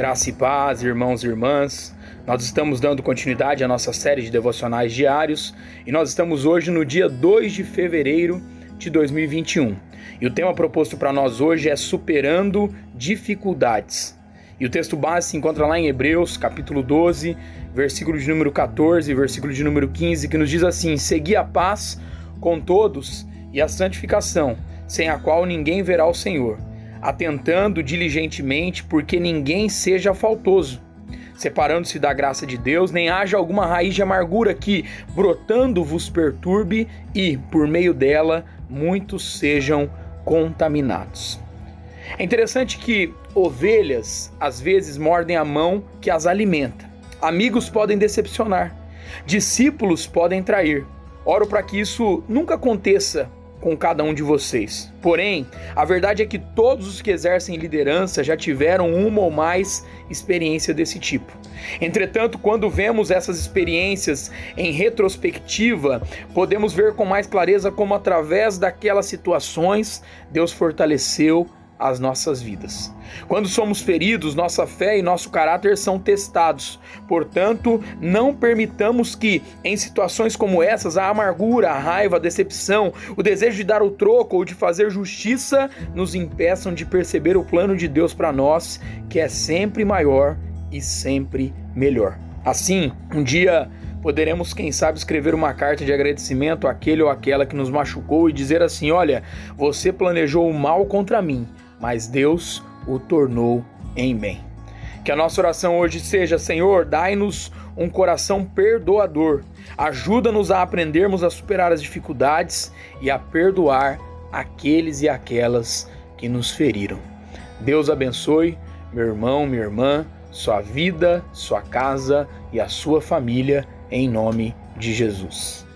Graça e paz, irmãos e irmãs. Nós estamos dando continuidade à nossa série de devocionais diários e nós estamos hoje no dia 2 de fevereiro de 2021. E o tema proposto para nós hoje é Superando Dificuldades. E o texto base se encontra lá em Hebreus, capítulo 12, versículo de número 14 e versículo de número 15, que nos diz assim: Segui a paz com todos e a santificação, sem a qual ninguém verá o Senhor atentando diligentemente porque ninguém seja faltoso, separando-se da graça de Deus, nem haja alguma raiz de amargura que, brotando, vos perturbe e, por meio dela, muitos sejam contaminados. É interessante que ovelhas às vezes mordem a mão que as alimenta. Amigos podem decepcionar, discípulos podem trair. Oro para que isso nunca aconteça com cada um de vocês. Porém, a verdade é que todos os que exercem liderança já tiveram uma ou mais experiência desse tipo. Entretanto, quando vemos essas experiências em retrospectiva, podemos ver com mais clareza como através daquelas situações Deus fortaleceu as nossas vidas. Quando somos feridos, nossa fé e nosso caráter são testados. Portanto, não permitamos que, em situações como essas, a amargura, a raiva, a decepção, o desejo de dar o troco ou de fazer justiça nos impeçam de perceber o plano de Deus para nós, que é sempre maior e sempre melhor. Assim, um dia poderemos, quem sabe, escrever uma carta de agradecimento àquele ou àquela que nos machucou e dizer assim: Olha, você planejou o mal contra mim, mas Deus o tornou em bem. Que a nossa oração hoje seja: Senhor, dai-nos um coração perdoador. Ajuda-nos a aprendermos a superar as dificuldades e a perdoar aqueles e aquelas que nos feriram. Deus abençoe meu irmão, minha irmã, sua vida, sua casa e a sua família, em nome de Jesus.